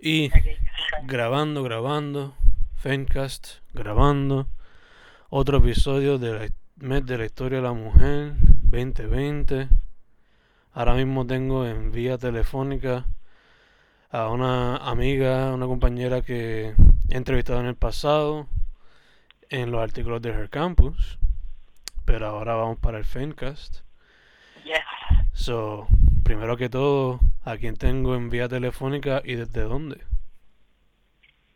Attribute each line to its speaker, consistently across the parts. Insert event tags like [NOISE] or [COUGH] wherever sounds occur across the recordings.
Speaker 1: Y grabando, grabando, Fencast, grabando otro episodio del mes de la historia de la mujer 2020. Ahora mismo tengo en vía telefónica a una amiga, una compañera que he entrevistado en el pasado en los artículos de Her Campus. Pero ahora vamos para el Fencast.
Speaker 2: Yes.
Speaker 1: So, primero que todo, ¿a quién tengo en vía telefónica y desde dónde?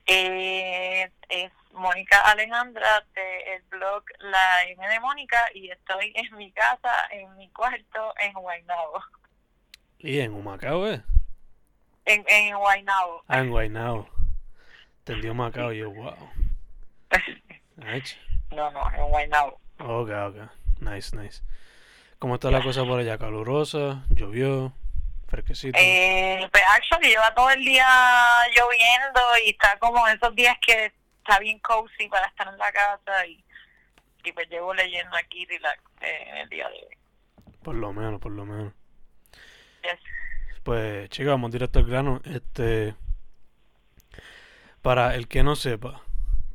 Speaker 2: Eh, es Mónica Alejandra del blog La M de Mónica y estoy en mi casa, en mi cuarto, en Guaynabo.
Speaker 1: ¿Y en Humacao, eh?
Speaker 2: En, en Guaynabo.
Speaker 1: Ah, en Guaynabo. Entendió Macao y yo, wow. [LAUGHS]
Speaker 2: No, no, en Guaynabo.
Speaker 1: Ok, ok. Nice, nice. ¿Cómo está la cosa por allá? ¿Calurosa? ¿Llovió? ¿Fresquecito?
Speaker 2: Eh, pues actually lleva todo el día lloviendo y está como esos días que está bien cozy para estar en la casa y, y pues llevo leyendo aquí relax eh, en el día de hoy.
Speaker 1: Por lo menos, por lo menos.
Speaker 2: Yes.
Speaker 1: Pues, chicos, vamos directo al grano. Este. Para el que no sepa,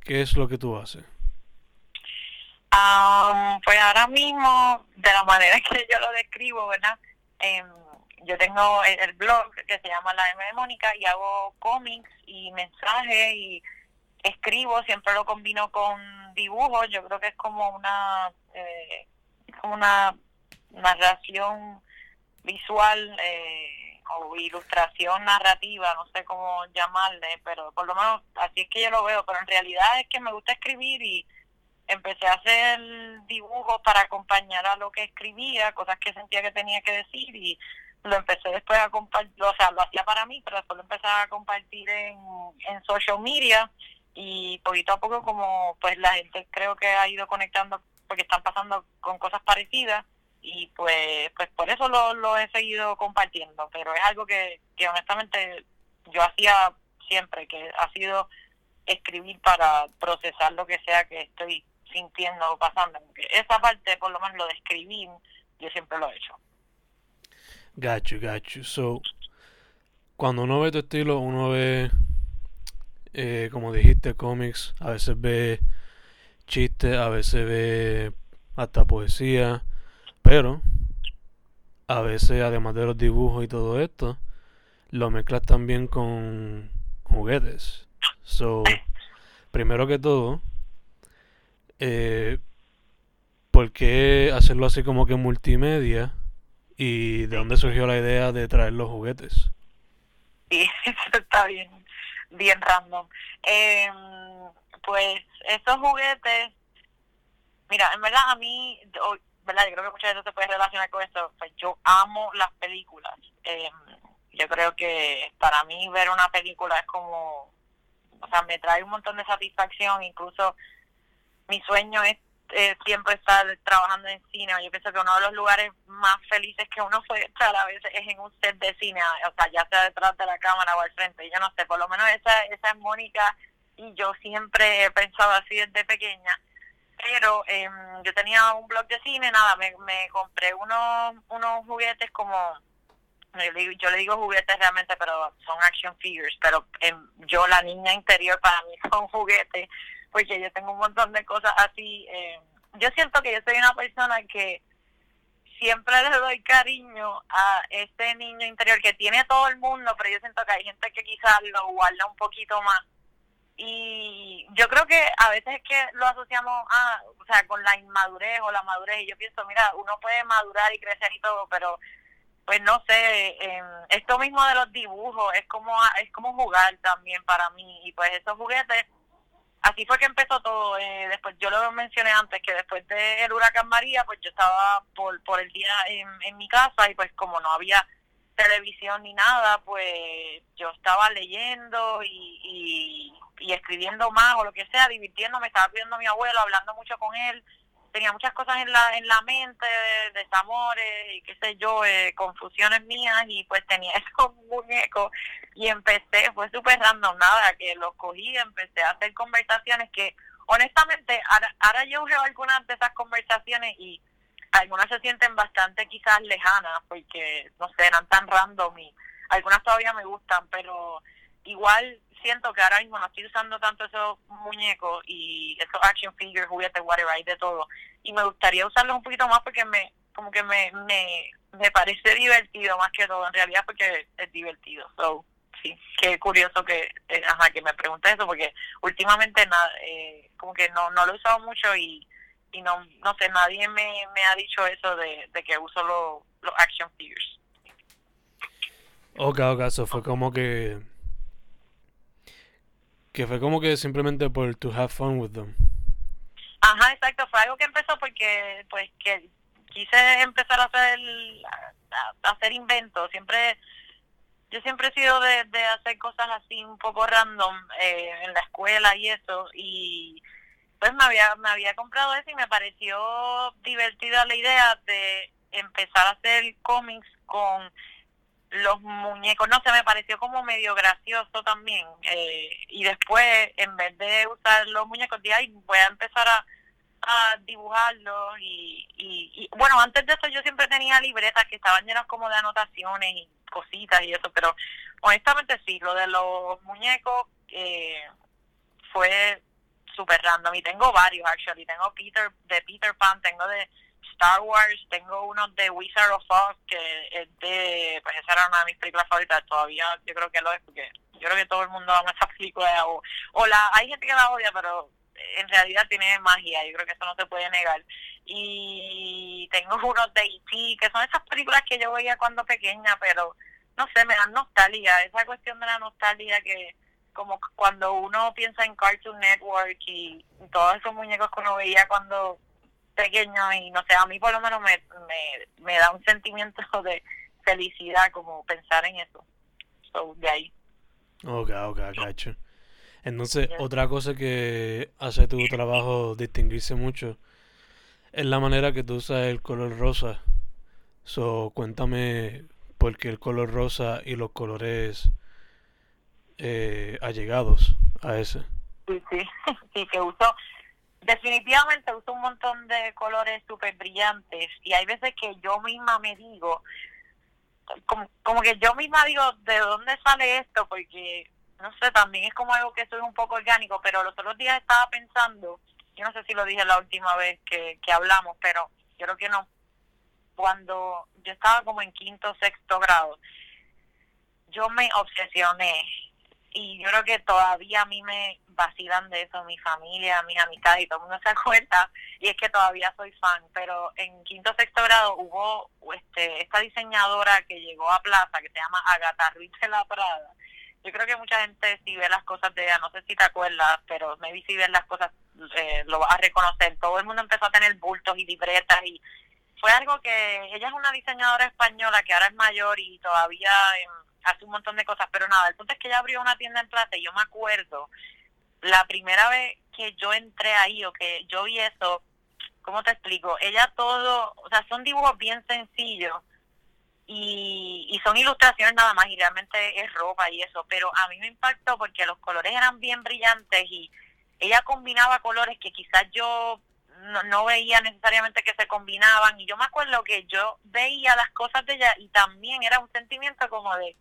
Speaker 1: ¿qué es lo que tú haces?
Speaker 2: Am, pues ahora mismo, de la manera [LAUGHS] que yo lo describo, ¿verdad? Em, yo tengo el, el blog que se llama La M de Mónica y hago cómics y mensajes y escribo, siempre lo combino con dibujos, yo creo que es como una, eh, como una narración visual eh, o ilustración narrativa, no sé cómo llamarle, pero por lo menos así es que yo lo veo, pero en realidad es que me gusta escribir y empecé a hacer dibujos para acompañar a lo que escribía, cosas que sentía que tenía que decir y lo empecé después a compartir, o sea, lo hacía para mí, pero después lo empecé a compartir en, en social media y poquito a poco como pues la gente creo que ha ido conectando porque están pasando con cosas parecidas y pues pues por eso lo, lo he seguido compartiendo, pero es algo que, que honestamente yo hacía siempre, que ha sido escribir para procesar lo que sea que estoy sintiendo o pasando. Esa parte, por lo menos lo de escribir, yo siempre lo he hecho.
Speaker 1: Got you, got you. So, cuando uno ve tu estilo, uno ve, eh, como dijiste, cómics, a veces ve chistes, a veces ve hasta poesía, pero a veces, además de los dibujos y todo esto, lo mezclas también con juguetes. So, primero que todo, eh, ¿por qué hacerlo así como que multimedia? ¿Y de dónde surgió la idea de traer los juguetes? [LAUGHS]
Speaker 2: Y eso está bien, bien random. Eh, pues esos juguetes, mira, en verdad a mí, ¿verdad? Yo creo que muchas veces se puede relacionar con esto. Pues yo amo las películas. Eh, yo creo que para mí ver una película es como, o sea, me trae un montón de satisfacción. Incluso mi sueño es eh, siempre estar trabajando en cine. Yo pienso que uno de los lugares más felices que uno puede estar a veces es en un set de cine, o sea, ya sea detrás de la cámara o al frente. Yo no sé, por lo menos esa, esa es Mónica y yo siempre he pensado así desde pequeña. Pero em, yo tenía un blog de cine, nada, me, me compré unos, unos juguetes como, yo le, digo- juguetes realmente, pero son action figures, pero em, yo, la niña interior, para mí [LAUGHS] son juguetes, porque yo tengo un montón de cosas así. em, yo siento que yo soy una persona que siempre le doy cariño a ese niño interior que tiene todo el mundo, pero yo siento que hay gente que quizás lo guarda un poquito más y yo creo que a veces es que lo asociamos a, o sea, con la inmadurez o la madurez y yo pienso, mira, uno puede madurar y crecer y todo, pero pues no sé, eh, esto mismo de los dibujos es como es como jugar también para mí y pues esos juguetes así fue que empezó todo. Eh, después yo lo mencioné antes que después del huracán María, pues yo estaba por por el día en, mi casa y pues como no había televisión ni nada, pues yo estaba leyendo y, y, y escribiendo más o lo que sea, divirtiéndome, estaba viendo a mi abuelo, hablando mucho con él, tenía muchas cosas en la en la mente, desamores y qué sé yo, eh, confusiones mías y pues tenía [LAUGHS] esos muñecos y empecé, fue súper random, nada, que los cogí, empecé a hacer conversaciones que honestamente ahora, ahora yo veo algunas de esas conversaciones y algunas se sienten bastante quizás lejanas porque no sé eran tan random y algunas todavía me gustan pero igual siento que ahora mismo no estoy usando tanto esos muñecos y esos action figures, juguetes, whatever, hay de todo. Y me gustaría usarlos un poquito más porque me como que me, me, me parece divertido más que todo, en realidad porque es divertido. So, sí, qué curioso que, eh, ajá, que me preguntes eso porque últimamente nada, eh, como que no, no lo he usado mucho y, y no, no sé, nadie me, me ha dicho eso de, de que uso los los action figures.
Speaker 1: Ok, ok, eso fue como que que fue como que simplemente por to have fun with them.
Speaker 2: Ajá, exacto, fue algo que empezó porque pues que quise empezar a hacer a, hacer inventos, siempre yo siempre he sido de, de hacer cosas así un poco random eh, en la escuela y eso y pues me había me había comprado eso y me pareció divertida la idea de empezar a hacer cómics con los muñecos, no sé, me pareció como medio gracioso también. Eh, y después, en vez de usar los muñecos, de ahí voy a empezar a, a dibujarlos. Y, y, bueno, antes de eso yo siempre tenía libretas que estaban llenas como de anotaciones y cositas y eso, pero honestamente sí, lo de los muñecos eh, fue súper random. Y tengo varios, actually. Tengo Peter de Peter Pan, tengo de Star Wars, tengo uno de Wizard of Oz, que es de, pues esa era una de mis películas favoritas, todavía yo creo que lo es, porque yo creo que todo el mundo ama [LAUGHS] esa película, o, o la, hay gente que la odia, pero en realidad tiene magia, yo creo que eso no se puede negar. Y tengo [LAUGHS] unos de E.T., que son esas películas que yo veía cuando pequeña, pero no sé, me dan nostalgia, esa cuestión de la nostalgia que como cuando uno piensa en Cartoon Network y todos esos muñecos que uno veía cuando pequeño y no sé, a mí por lo menos me, me, da un sentimiento [LAUGHS] de felicidad como pensar en eso. So, de ahí.
Speaker 1: Ok, ok, gacho. Entonces, otra cosa que hace tu trabajo distinguirse mucho es la manera que tú usas el color rosa. So, cuéntame por qué el color rosa y los colores eh, allegados a ese.
Speaker 2: Sí, sí, [LAUGHS] sí, que uso definitivamente uso un montón de colores súper brillantes y hay veces que yo misma me digo, como, como que yo misma digo, ¿de dónde sale esto? Porque, no sé, también es como algo que soy un poco orgánico, pero los otros días estaba pensando, yo no sé si lo dije la última vez que, que hablamos, pero yo creo que no, cuando yo estaba como en quinto sexto grado, yo me obsesioné y yo creo que todavía a mí me vacilan de eso mi familia, mis amistades y todo el mundo se [LAUGHS] acuerda y es que todavía soy fan, pero en quinto sexto grado hubo este esta diseñadora que llegó a Plaza que se llama Agatha Ruiz de la Prada. Yo creo que mucha gente si ve las cosas de ella, no sé si te acuerdas, pero maybe si ves las cosas eh, lo vas a reconocer. Todo el mundo empezó a tener bultos y libretas y fue algo que ella es una diseñadora española que ahora es mayor y todavía hace un montón de cosas, pero nada, el punto es que ella abrió una tienda en Plaza y yo me acuerdo la primera vez que yo entré ahí o que yo vi eso, ¿cómo te explico? Ella todo, o sea, son dibujos bien sencillos y, y son ilustraciones nada más y realmente es ropa y eso, pero a mí me impactó porque los colores eran bien brillantes y ella combinaba colores que quizás yo no, no veía necesariamente que se combinaban y yo me acuerdo que yo veía las cosas de ella y también era un sentimiento como de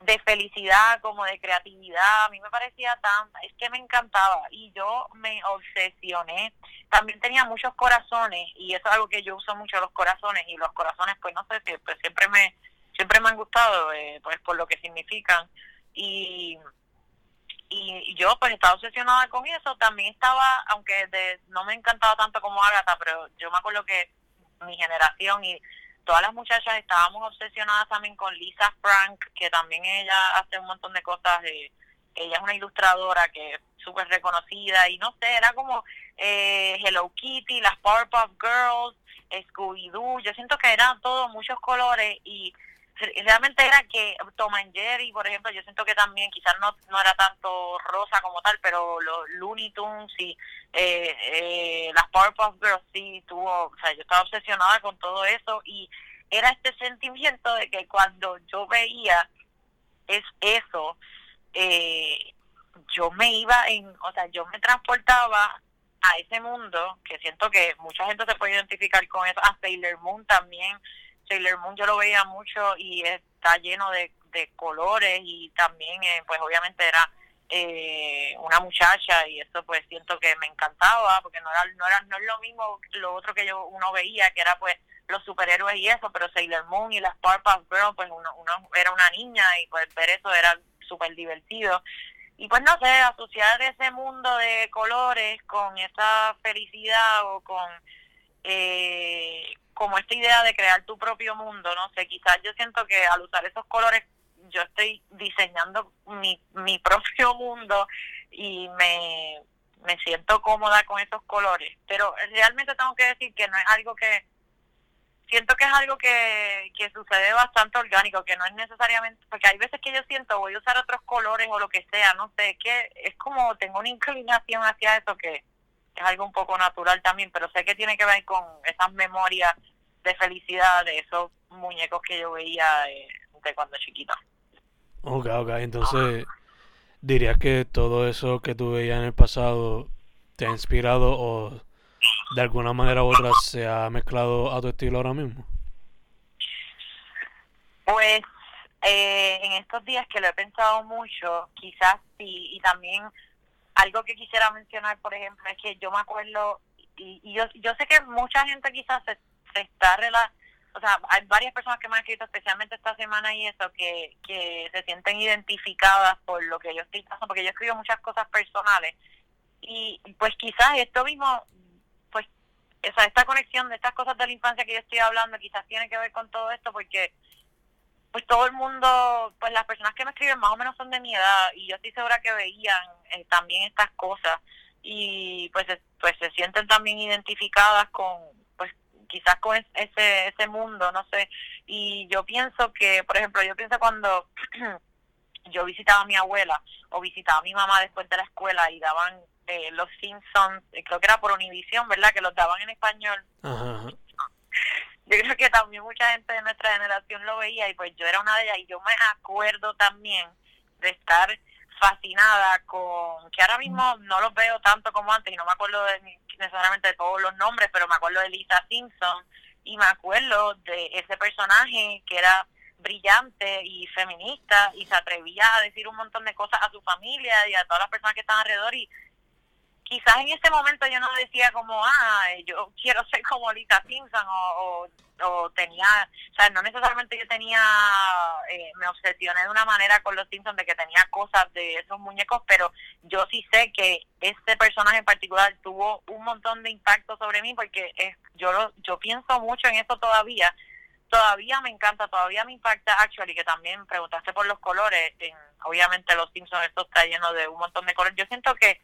Speaker 2: de felicidad, como de creatividad, a mí me parecía tan, es que me encantaba. Y yo me obsesioné. También tenía muchos corazones y eso es algo que yo uso mucho los corazones y los corazones pues no sé, siempre, siempre me siempre me han gustado eh, pues por lo que significan. Y y yo pues estaba obsesionada con eso, también estaba, aunque de, no me encantaba tanto como Agatha, pero yo me acuerdo que mi generación y todas las muchachas estábamos obsesionadas también con Lisa Frank, que también ella hace un montón de cosas. De, ella es una ilustradora que es súper reconocida y no sé, era como eh, Hello Kitty, las Powerpuff Girls, Scooby-Doo. Yo siento que eran todos muchos colores y realmente era que Tom and Jerry, por ejemplo, yo siento que también quizás no, no era tanto rosa como tal, pero los Looney Tunes y eh, eh, las Powerpuff Girls sí tuvo, o sea, yo estaba obsesionada con todo eso y era este sentimiento de que cuando yo veía es eso, eh, yo me iba en, o sea, yo me transportaba a ese mundo, que siento que mucha gente se puede identificar con eso, a Sailor Moon también, Sailor Moon yo lo veía mucho y está lleno de, de colores y también eh, pues obviamente era eh, una muchacha y eso pues siento que me encantaba porque no era no era no es lo mismo lo otro que yo uno veía que era pues los superhéroes y eso pero Sailor Moon y las Powerpuff Girls pues uno, uno era una niña y pues ver eso era súper divertido y pues no sé asociar ese mundo de colores con esa felicidad o con eh, como esta idea de crear tu propio mundo no sé quizás yo siento que al usar esos colores yo estoy diseñando mi, mi [LAUGHS] propio mundo y me, me siento cómoda con esos colores. Pero realmente tengo que decir que no es algo que, siento que es algo que, que sucede bastante orgánico, que no es necesariamente, porque hay veces que yo siento voy a usar otros colores o lo que sea, no sé, que es como tengo una inclinación hacia eso que es algo un poco natural también, pero sé que tiene que ver con esas memorias de felicidad de esos muñecos que yo veía de, de cuando chiquita.
Speaker 1: Ok, ok, entonces dirías que todo eso que tú veías en el pasado te ha inspirado o de alguna manera u otra se ha mezclado a tu estilo ahora mismo.
Speaker 2: Pues eh, en estos días que lo he pensado mucho, quizás sí, y también algo que quisiera mencionar, por ejemplo, es que yo me acuerdo, y, y yo, yo sé que mucha gente quizás se, está relacionando o sea, hay varias personas que me han escrito, especialmente esta semana y eso, que, que se sienten identificadas por lo que yo estoy pasando, porque yo escribo muchas cosas personales. Y pues quizás esto mismo, pues, esa, esta conexión de estas cosas de la infancia que yo estoy hablando, quizás tiene que ver con todo esto, porque pues todo el mundo, pues las personas que me escriben más o menos son de mi edad y yo estoy segura que veían eh, también estas cosas y pues, pues se sienten también identificadas con quizás con ese, ese mundo, no sé. Y yo pienso que, por ejemplo, yo pienso cuando [CLEARS THROAT] yo visitaba a mi abuela o visitaba a mi mamá después de la escuela y daban eh, los Simpsons, eh, creo que era por Univision, ¿verdad? Que los daban en español. Yo creo que también mucha gente de nuestra generación lo veía y pues yo era una de ellas. Y yo me acuerdo también de estar fascinada con que ahora mismo no los veo tanto como antes y no me acuerdo de, necesariamente de todos los nombres, pero me acuerdo de Lisa Simpson y me acuerdo de ese personaje que era brillante y feminista y se atrevía a decir un montón de cosas a su familia y a todas las personas que están alrededor y quizás en ese momento yo no decía como, ah, yo quiero ser como Lisa Simpson o, o, tenía, o sea, no necesariamente yo tenía, eh, me obsesioné de una manera con los Simpsons de que tenía cosas de esos muñecos, pero yo sí sé que este personaje en particular tuvo un montón de impacto sobre mí porque es, yo lo, yo pienso mucho en eso todavía. Todavía me encanta, todavía me impacta actually, que también preguntaste por los colores, en, obviamente los Simpsons esto está lleno de un montón de colores. Yo siento que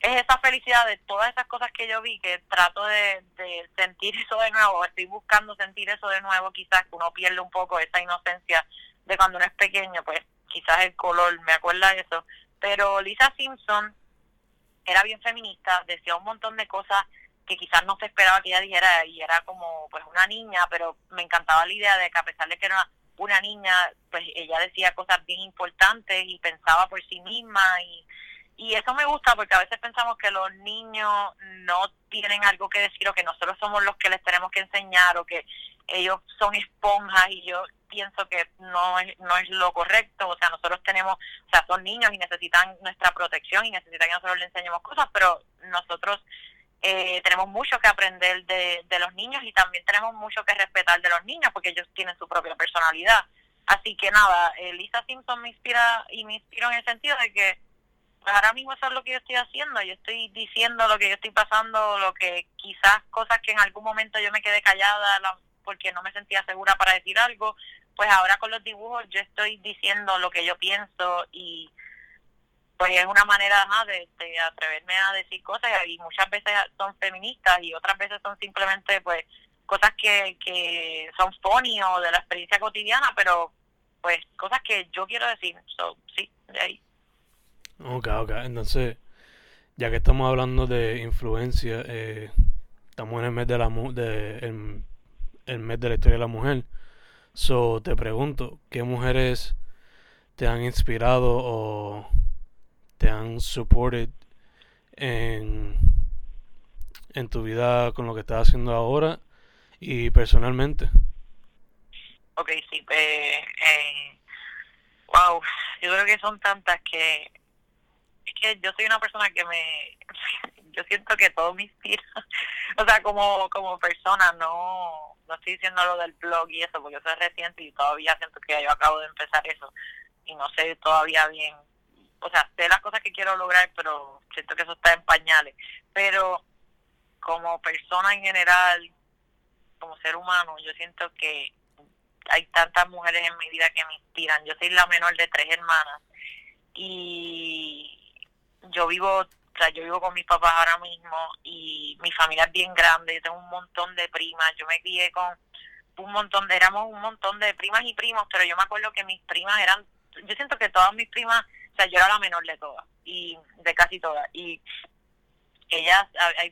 Speaker 2: es esa felicidad de todas esas cosas que yo vi que trato de, sentir [LAUGHS] eso de nuevo, estoy buscando sentir eso de nuevo, quizás uno pierde un poco esa inocencia de cuando uno es pequeño, pues quizás el color me acuerda de eso, pero Lisa Simpson era bien feminista, decía un montón de cosas que quizás no se esperaba que ella dijera y era como pues una niña, pero me encantaba la idea de que a pesar de que era una niña, pues ella decía cosas bien importantes y pensaba por sí misma y y eso me gusta porque a veces pensamos que los niños no tienen algo que decir o que nosotros somos los que les tenemos que enseñar o que ellos son esponjas y yo pienso que no es, no es lo correcto, o sea, nosotros tenemos, o sea, son niños y necesitan nuestra protección y necesitan que nosotros les enseñemos cosas, pero nosotros eh, tenemos mucho que aprender de, de los niños y también tenemos mucho que respetar de los niños porque ellos tienen su propia personalidad. Así que nada, Lisa Simpson me inspira y me inspira en el sentido de que pues ahora mismo eso es lo que yo estoy haciendo, yo estoy diciendo lo que yo estoy pasando, lo que quizás cosas que en algún momento yo me quedé callada porque no me sentía segura para decir algo, pues ahora con los dibujos yo estoy diciendo lo que yo pienso y pues es una manera de, de atreverme a decir cosas. Y muchas veces son feministas y otras veces son simplemente pues cosas que, que son funny o de la experiencia cotidiana, pero pues cosas que yo quiero decir, so, sí, de ahí.
Speaker 1: Ok, ok. Entonces, ya que estamos hablando de influencia, eh, estamos en el mes de la de, el, mes de la historia de la mujer. So, te pregunto, ¿qué mujeres te han inspirado o te han supported en, en tu vida con lo que estás haciendo ahora y personalmente?
Speaker 2: Ok, sí. Eh, eh Wow, yo creo que son tantas que que yo soy una persona que me [LAUGHS] yo siento que todo me inspira. [LAUGHS] O sea como como persona no no estoy diciendo lo del blog y eso porque eso es reciente y todavía siento que yo acabo de empezar eso. Y no sé todavía bien o sea sé las cosas que quiero lograr pero siento que eso está en pañales. Pero como persona en general como ser humano yo siento que hay tantas mujeres en mi vida que me inspiran. Yo soy la menor de tres hermanas y yo vivo, o sea, yo vivo con mis papás ahora mismo y mi familia es bien grande, yo tengo un montón de primas, yo me crié con un montón de, éramos un montón de primas y primos, pero yo me acuerdo que mis primas eran, yo siento que todas mis primas, o sea, yo era la menor de todas, y de casi todas, y ellas, hay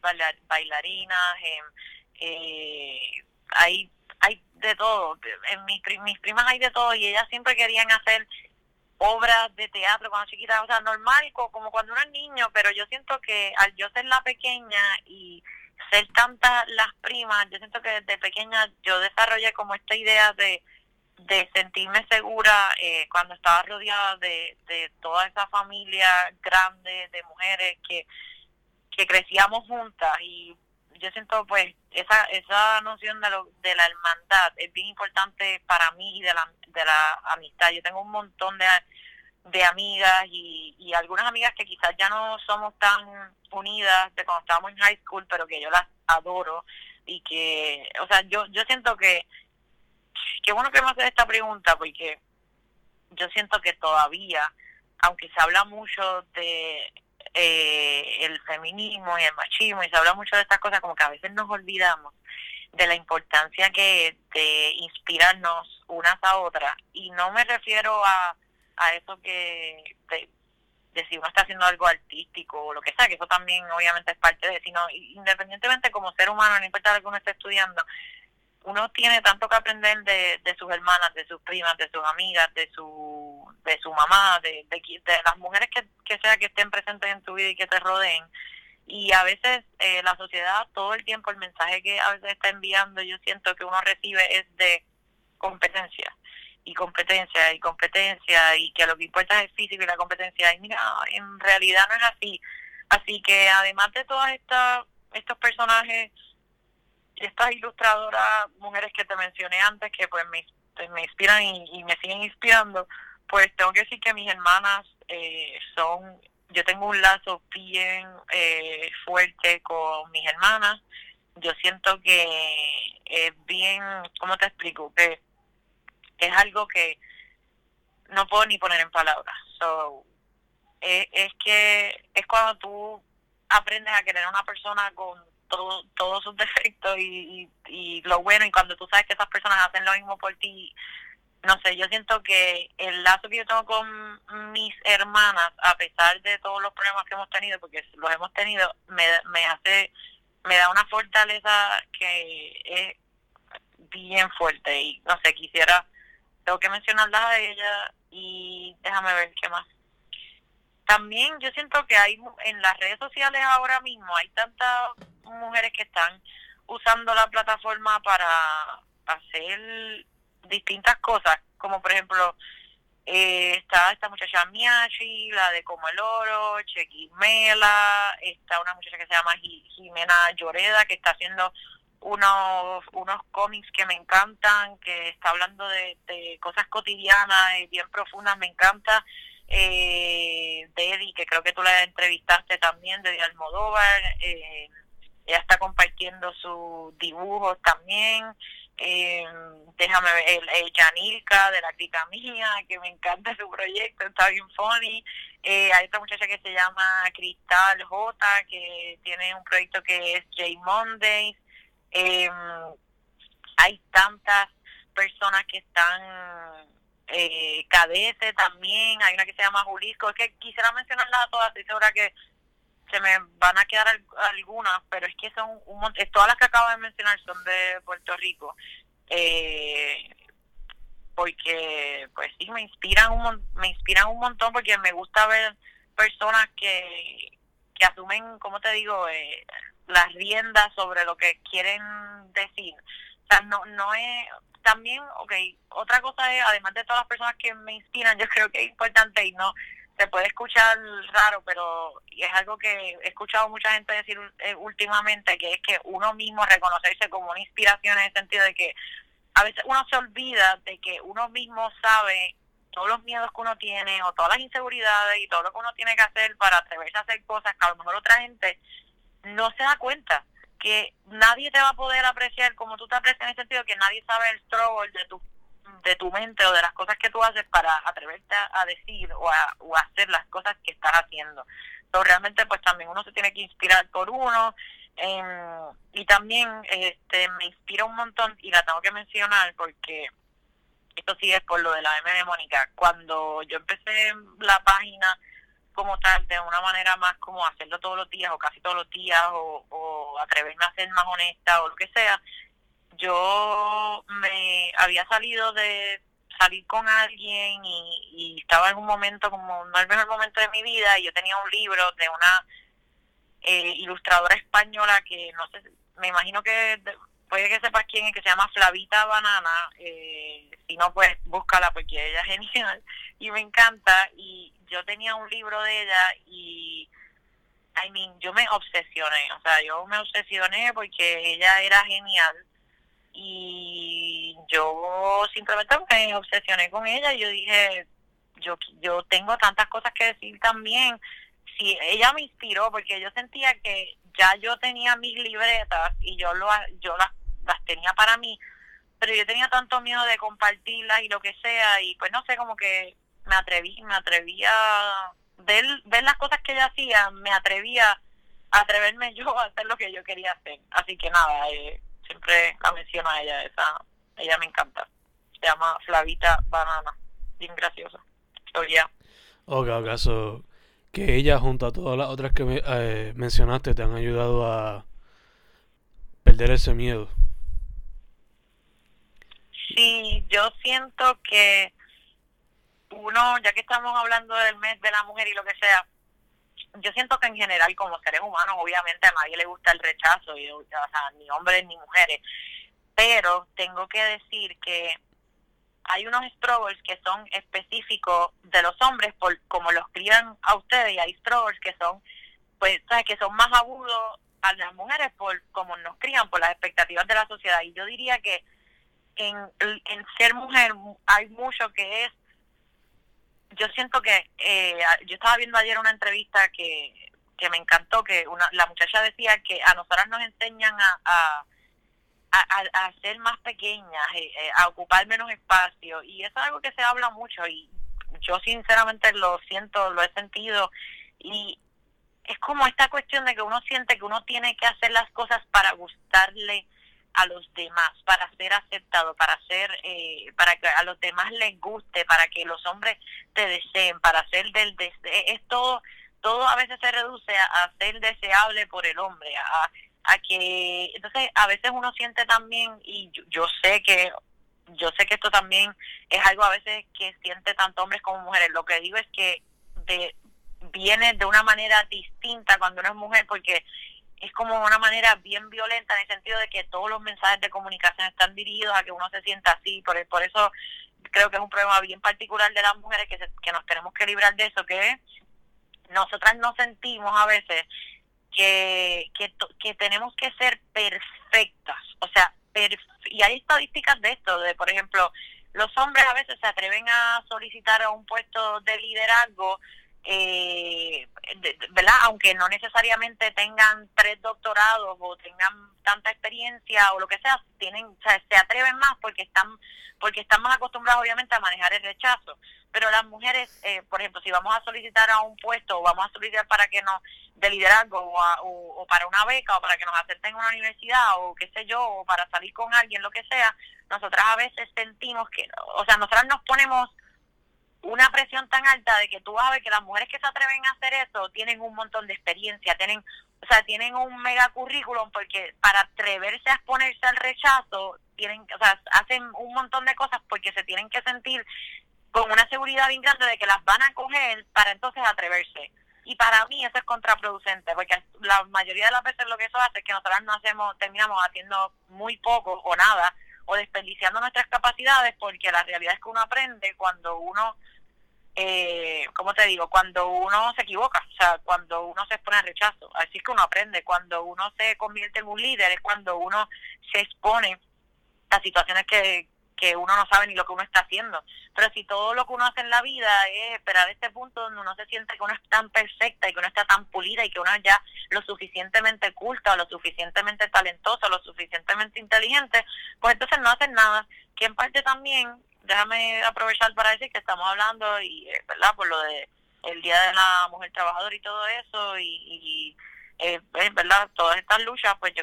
Speaker 2: bailarinas, eh, eh, hay hay de todo. En mis, mis primas hay de todo y ellas siempre querían hacer obras de teatro cuando chiquitas, o sea, normal, como cuando uno es niño, pero yo siento que al yo ser la pequeña y ser tantas las primas, yo siento que desde pequeña yo desarrollé como esta idea de, de sentirme segura eh, cuando estaba rodeada de, de toda esa familia grande de mujeres que, que crecíamos juntas y yo siento pues esa esa noción de, lo, de la hermandad es bien importante para mí y de la, de la amistad. Yo tengo un montón de, de amigas y, y algunas amigas que quizás ya no somos tan unidas de cuando estábamos en high school, pero que yo las adoro y que, o sea, yo yo siento que, qué bueno que me haces esta pregunta porque yo siento que todavía, aunque se habla mucho de eh, el feminismo y el machismo y se habla mucho de estas cosas, como que a veces nos olvidamos de la importancia que de inspirarnos unas a otras. Y no me refiero a, a eso que de, si uno está haciendo algo artístico o lo que sea, que eso también obviamente es parte de, sino independientemente como ser humano, no importa lo que uno esté estudiando, uno tiene tanto que aprender de, de sus hermanas, de sus primas, de sus amigas, de su de su mamá, de, de, las mujeres que, que sea que estén presentes en tu vida y que te rodeen. Y a veces eh, la sociedad, todo el tiempo, el mensaje que a veces está enviando, yo siento que uno recibe es de competencia y competencia y competencia y que lo que importa es el físico y la competencia. Y mira, en realidad no es así. Así que además de todas estas estos personajes estas ilustradoras, mujeres que te mencioné antes, que pues me, pues, me inspiran y, me siguen inspirando, pues tengo que decir que mis hermanas eh, son, yo tengo un lazo bien eh, fuerte con mis hermanas, yo siento que es bien, ¿cómo te explico? Que es algo que no puedo ni poner en palabras. So, es, es que es cuando tú aprendes a querer a una persona con todos sus defectos y, lo bueno y cuando tú sabes que esas personas hacen lo mismo por ti no sé yo siento que el lazo que yo tengo con mis hermanas a pesar de todos los problemas que hemos tenido porque los hemos tenido me, me hace me da una fortaleza que es bien fuerte. Y no sé quisiera tengo que mencionarlas a ella y déjame ver qué más también yo siento que hay en las redes sociales ahora mismo hay tantas mujeres que están usando la plataforma para hacer distintas cosas, como por ejemplo eh, está esta muchacha Miachi, la de Como el Oro, Chequimela, está una muchacha que se llama Jimena Lloreda, que está haciendo unos, unos cómics que me encantan, que está hablando de, de cosas cotidianas y bien profundas, me encanta eh, Eddie, que creo que tú la entrevistaste también, de Almodóvar, eh, ella está compartiendo sus dibujos también. Eh, déjame ver, el, el Yanilka de la clica mía, que me encanta su proyecto, está bien funny. Eh, hay otra muchacha que se llama Cristal J, que tiene un proyecto que es J Mondays. Eh, hay tantas personas que están eh, también, hay una que se llama Julisco, es que quisiera mencionarlas a todas, estoy segura que se me van a quedar algunas, pero es que son un montón, todas las que acabo de mencionar son de Puerto Rico. Eh, porque pues sí me inspiran un me inspiran un montón porque me gusta ver personas que que asumen como te digo eh, las riendas sobre lo que quieren decir O sea, no, no es, también, ok, otra cosa es, además de todas las personas que me inspiran, yo creo que es importante y no, se puede escuchar raro, pero es algo que he escuchado mucha gente decir eh, últimamente, que es que uno mismo reconocerse como una inspiración en el sentido de que a veces uno se olvida de que uno mismo sabe todos los miedos que uno tiene o todas las inseguridades y todo lo que uno tiene que hacer para atreverse a hacer cosas que a lo mejor otra gente no se da cuenta que nadie te va a poder apreciar como tú te aprecias en el sentido que nadie sabe el struggle de tu de tu mente o de las cosas que tú haces para atreverte a, decir o a, o hacer las cosas que estás haciendo. Pero realmente pues también uno se tiene que inspirar por uno em, y también este me inspira un montón y la tengo que mencionar porque esto sí es por lo de la M de Mónica. Cuando yo empecé la página como tal, de una manera más como hacerlo todos los días o casi todos los días o, o atreverme a ser más honesta o lo que sea, yo me había salido de salir con alguien y, estaba en un momento como no el mejor momento de mi vida y yo tenía un libro de una eh, ilustradora española que no sé, me imagino que puede que sepas quién es, que se llama Flavita Banana, eh, si no pues búscala porque ella es genial y me encanta y yo tenía un libro de ella y I mean, yo me obsesioné, o sea, yo me obsesioné porque ella era genial y yo simplemente me obsesioné con ella y yo dije, yo, yo tengo tantas cosas que decir también. Si ella me inspiró porque yo sentía que ya yo tenía mis libretas y yo lo yo las, las tenía para mí, pero yo tenía tanto miedo de compartirlas y lo que sea y pues no sé, como que me atreví, me atrevía a ver, las cosas que ella hacía, me atrevía a atreverme yo a hacer lo que yo quería hacer. Así que nada, eh, siempre la menciono a ella, esa, ella me encanta. Se llama Flavita Banana, bien graciosa. Yeah.
Speaker 1: Ok, acaso que ella junto a todas las otras que me, eh, mencionaste te han ayudado a perder ese miedo.
Speaker 2: Sí, yo siento que uno, ya que estamos hablando del mes de la mujer y lo que sea, yo siento que en general como seres humanos obviamente a nadie le gusta el rechazo, o sea, ni hombres ni mujeres, pero tengo que decir que hay unos struggles que son específicos de los hombres por como los crían a ustedes y hay struggles que son pues ¿sabes? que son más agudos a las mujeres por como nos crían por las expectativas de la sociedad y yo diría que en, en ser mujer hay mucho que es yo siento que eh, yo estaba viendo ayer una entrevista que, que me encantó, que una, la muchacha decía que a nosotras nos enseñan a, a, a, ser más pequeñas, eh, eh, a ocupar menos espacio, y eso es algo que se habla mucho, y yo sinceramente lo siento, lo he sentido, y es como esta cuestión de que uno siente que uno tiene que hacer las cosas para gustarle a los demás, para ser aceptado, para ser, eh, para que a los demás les guste, para que los hombres te deseen, para ser del deseo, es todo, todo a veces se reduce a, ser deseable por el hombre, a, a que, entonces a veces uno siente también, y yo, sé que, yo sé que esto también es algo a veces que siente tanto hombres como mujeres, lo que digo es que de, viene de una manera distinta cuando uno es mujer, porque es como una manera bien violenta en el sentido de que todos los mensajes de comunicación están dirigidos a que uno se sienta así, por, por eso creo que es un problema bien particular de las mujeres que, que nos tenemos que librar de eso, que nosotras nos sentimos a veces que, que, tenemos que ser perfectas, o sea, y hay estadísticas de esto, de por ejemplo, los hombres a veces se atreven a solicitar a un puesto de liderazgo eh, ¿verdad? Aunque no necesariamente tengan tres doctorados o tengan tanta experiencia o lo que sea, tienen, o sea, se atreven más porque están, porque están más acostumbrados obviamente a manejar el rechazo. Pero las mujeres, eh, por ejemplo, si vamos a solicitar a un puesto o vamos a solicitar para que nos de liderazgo o, o, para una beca o para que nos acepten en una universidad o qué sé yo, o para salir con alguien, lo que sea, nosotras a veces sentimos que, o sea, nosotras nos ponemos una presión tan alta de que tú vas que las mujeres que se atreven a hacer eso tienen un montón de experiencia, tienen, o sea, tienen un mega currículum porque para atreverse a exponerse al rechazo, tienen, o sea, hacen un montón de cosas porque se tienen que sentir con una seguridad bien grande de que las van a coger para entonces atreverse. Y para mí eso es contraproducente, porque la mayoría de las veces lo que eso hace es que nosotros no hacemos, terminamos haciendo muy poco o nada, o desperdiciando nuestras capacidades, porque la realidad es que uno aprende cuando uno, eh, ¿cómo te digo? Cuando uno se equivoca, o sea, cuando uno se expone al rechazo. Así es que uno aprende. Cuando uno se convierte en un líder es cuando uno se expone a situaciones que, que uno no sabe ni lo que uno está haciendo. Pero si todo lo que uno hace en la vida es esperar este punto donde uno se siente que uno es tan perfecta y que uno está tan pulida y que uno es ya lo suficientemente culta o lo suficientemente talentoso, lo suficientemente inteligente, pues entonces no hacen nada. Que en parte también, déjame aprovechar para decir que estamos hablando, y eh, ¿verdad? Por lo de el Día de la Mujer Trabajadora y todo eso, y, y eh, ¿verdad? Todas estas luchas, pues yo,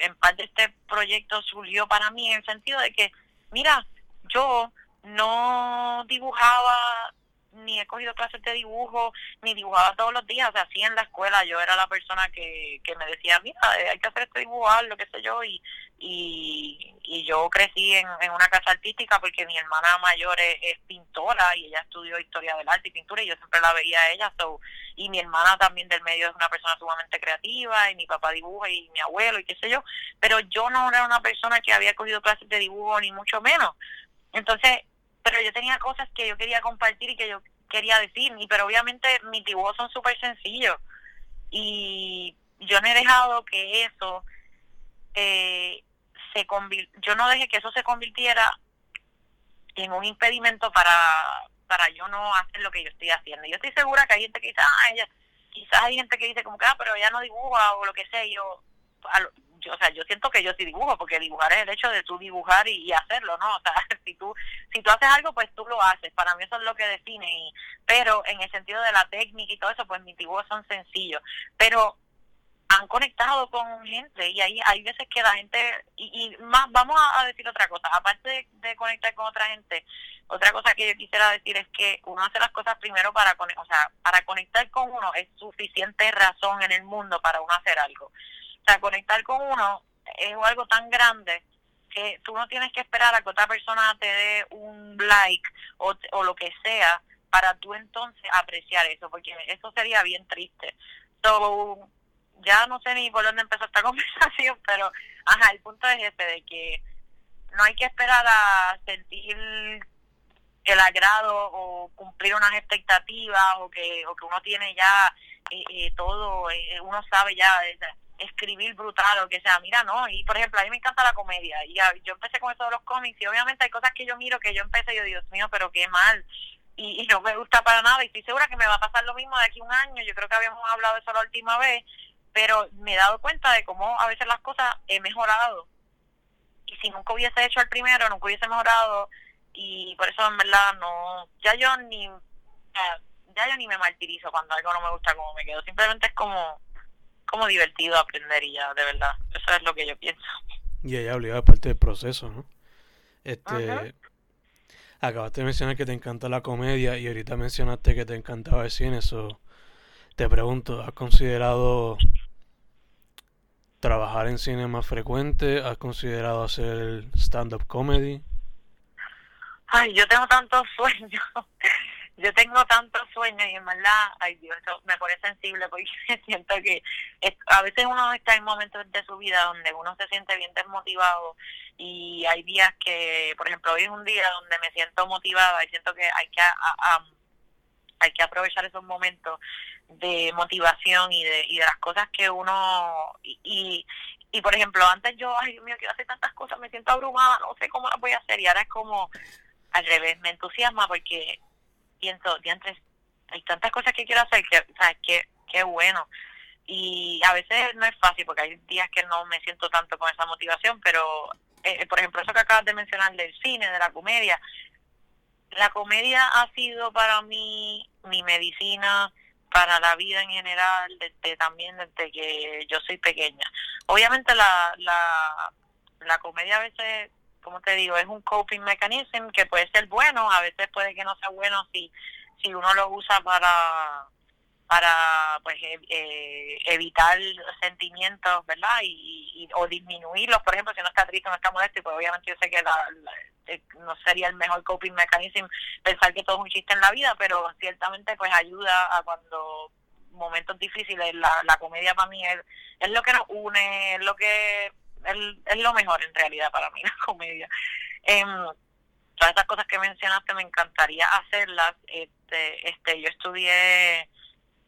Speaker 2: en parte este proyecto surgió para mí en el sentido de que mira, yo no dibujaba ni he cogido clases de dibujo, ni dibujaba todos los días, o sea, sí en la escuela yo era la persona que, que me decía, mira, eh, hay que hacer este dibujar, lo que sé yo, y, y, y yo crecí en, en una casa artística porque mi hermana mayor es, pintora y ella estudió historia del arte y pintura y yo siempre la veía a ella, so, y mi hermana también del medio es una persona sumamente creativa y mi papá dibuja y mi abuelo y qué sé yo, pero yo no era una persona que había cogido clases de dibujo ni mucho menos. Entonces, pero yo tenía cosas que yo quería compartir y que yo quería decir, y pero obviamente mis dibujos son súper sencillos y yo no he dejado que eso eh, se yo no dejé que eso se convirtiera en un impedimento para para yo no hacer lo que yo estoy haciendo. Yo estoy segura que hay gente que dice, ah, ella, quizás hay gente que dice como que, ah, pero ella no dibuja o lo que sea, y yo, o sea, yo siento que yo sí dibujo, porque dibujar es el hecho de tú dibujar y, hacerlo, ¿no? [LAUGHS] O sea, si tú, si tú haces algo, pues tú lo haces. Para mí eso es lo que define. Y, pero en el sentido de la técnica y todo eso, pues mis dibujos son sencillos. Pero han conectado con gente y ahí hay veces que la gente y, más vamos a, decir otra cosa aparte de, conectar con otra gente otra cosa que yo quisiera decir es que uno hace las cosas primero para o sea para conectar con uno es suficiente razón en el mundo para uno hacer algo o sea, conectar con uno es algo tan grande que tú no tienes que esperar a que otra persona te dé un like o, o lo que sea para tú entonces apreciar eso, porque eso sería bien triste. So, ya no sé ni por dónde empezó esta [LAUGHS] conversación, pero ajá, el punto es ese, de que no hay que esperar a sentir el agrado o cumplir unas expectativas o que, o que uno tiene ya eh, eh, todo, eh, uno sabe ya escribir brutal o que sea, mira, no, y por ejemplo, a mí me encanta la comedia, y yo empecé con eso de los cómics, y obviamente hay cosas que yo miro que yo empecé y yo, Dios mío, pero qué mal, y, no me gusta para nada, y estoy segura que me va a pasar lo mismo de aquí un año, yo creo que habíamos hablado de eso la última vez, pero me he dado cuenta de cómo a veces las cosas he mejorado, y si nunca hubiese hecho el primero, nunca hubiese mejorado, y por eso en verdad no, ya yo ni, ya yo ni me martirizo cuando algo no me gusta como me quedo, simplemente es como como divertido aprender y ya, de verdad. Eso es lo que yo pienso. Y ella
Speaker 1: obligada parte del proceso, ¿no? Este, acabaste de mencionar que te encanta la comedia y ahorita mencionaste que te encantaba el cine, eso te pregunto, ¿has considerado trabajar en cine más frecuente? ¿Has considerado hacer stand-up comedy?
Speaker 2: Ay, yo tengo tantos [LAUGHS] sueños yo tengo tantos sueños y en verdad, ay Dios, me pone sensible porque [LAUGHS] siento que a veces uno está en momentos de su vida donde uno se siente bien desmotivado y hay días que, por ejemplo, hoy es un día donde me siento motivada y siento que hay que hay que aprovechar esos momentos de motivación y de, y de las cosas que uno y, y, por ejemplo antes yo ay Dios mío quiero hacer tantas cosas me siento abrumada no sé cómo las voy a hacer y ahora es como al revés me entusiasma porque pienso, diantres, hay tantas cosas que quiero hacer que, ¿sabes? Qué, qué bueno. Y a veces no es fácil porque hay días que no me siento tanto con esa motivación, pero, eh, eh, por ejemplo, eso que acabas de mencionar del cine, de la comedia, la comedia ha sido para mí mi medicina para la vida en general, desde también desde que yo soy pequeña. Obviamente la, la, la comedia a veces como te digo, es un coping mechanism que puede ser bueno, a veces puede que no sea bueno si, si uno lo usa para para pues e, eh, evitar sentimientos, ¿verdad? Y, o disminuirlos, por ejemplo, si uno está triste, no está molesto, pues obviamente yo sé que eh, no sería el mejor coping mechanism pensar que todo es un chiste en la vida, pero ciertamente pues ayuda a cuando momentos difíciles, la, la comedia para mí es, es lo que nos une, es lo que es, lo mejor en realidad para mí, [LAUGHS] la comedia. Eh, todas esas cosas que mencionaste me encantaría hacerlas. Este, este, yo estudié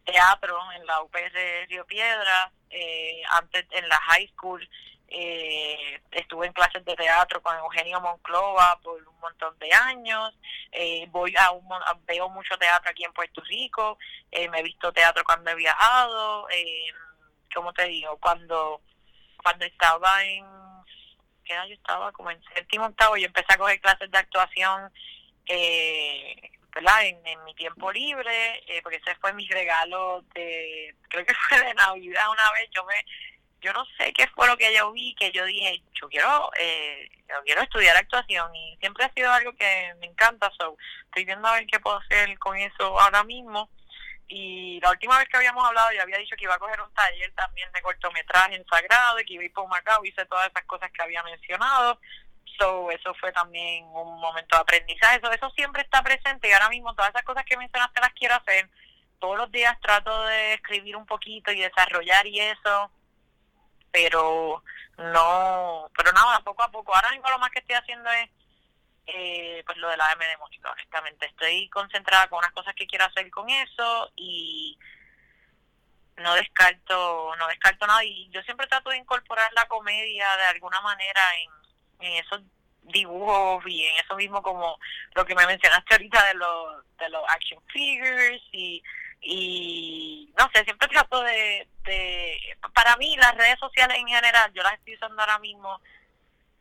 Speaker 2: teatro en la de Río Piedra, eh, antes en la high school eh, estuve en clases de teatro con Eugenio Monclova por un montón de años, eh, voy a un, veo mucho teatro aquí en Puerto Rico, eh, me he visto teatro cuando he viajado, eh, ¿cómo te digo? Cuando, cuando estaba en, ¿qué edad yo estaba? Como en séptimo octavo, yo empecé a coger clases de actuación, eh, ¿verdad? En, mi tiempo libre, eh, porque ese fue mi regalo de, creo que [LAUGHS] fue de Navidad una vez, yo me yo no sé qué fue lo que yo vi, que yo dije, yo quiero, eh, yo quiero estudiar actuación y siempre ha sido algo que me encanta, so, estoy viendo a ver qué puedo hacer con eso ahora mismo. Y la última vez que habíamos hablado, yo había dicho que iba a coger un taller también de cortometraje en Sagrado y que iba a ir por Macao, hice todas esas cosas que había mencionado. So, eso fue también un momento de aprendizaje. Eso, eso siempre está presente y ahora mismo todas esas cosas que mencionaste las quiero hacer. Todos los días trato de escribir un poquito y desarrollar y eso pero no, pero nada, poco a poco. Ahora mismo lo más que estoy haciendo es eh, pues lo de la M de música, honestamente. Estoy concentrada con unas cosas que quiero hacer con eso y no descarto, no descarto nada. Y yo siempre trato de incorporar la comedia de alguna manera en, en esos dibujos y en eso mismo como lo que me mencionaste ahorita de los de los action figures y y no sé, siempre trato de, de, para mí las redes sociales en general, yo las estoy usando ahora mismo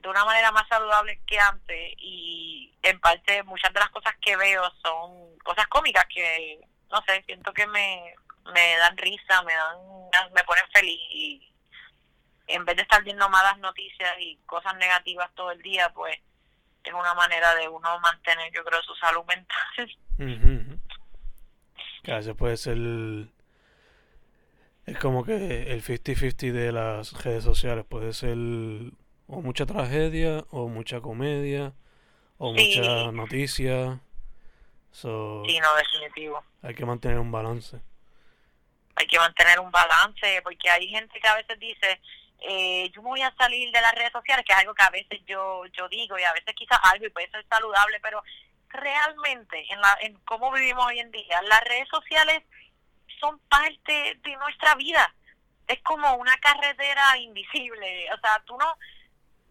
Speaker 2: de una manera más saludable que antes y en parte muchas de las cosas que veo son cosas cómicas que, no sé, siento que me, me dan risa, me dan, me ponen feliz y en vez de estar viendo malas noticias y cosas negativas todo el día, pues es una manera de uno mantener, yo creo, su salud mental. [LAUGHS]
Speaker 1: A veces puede ser. Es como que el 50-50 de las redes sociales puede ser o mucha tragedia, o mucha comedia, o
Speaker 2: Sí.
Speaker 1: mucha noticia. So,
Speaker 2: Sí, no, definitivo.
Speaker 1: hay que mantener un balance.
Speaker 2: hay que mantener un balance, porque hay gente que a veces dice, eh, yo me voy a salir de las redes sociales, que es algo que a veces yo yo digo, y a veces quizás algo y puede ser saludable, pero realmente en, la, en cómo vivimos hoy en día, las redes sociales son parte de nuestra vida. Es como una carretera invisible, o sea, tú no,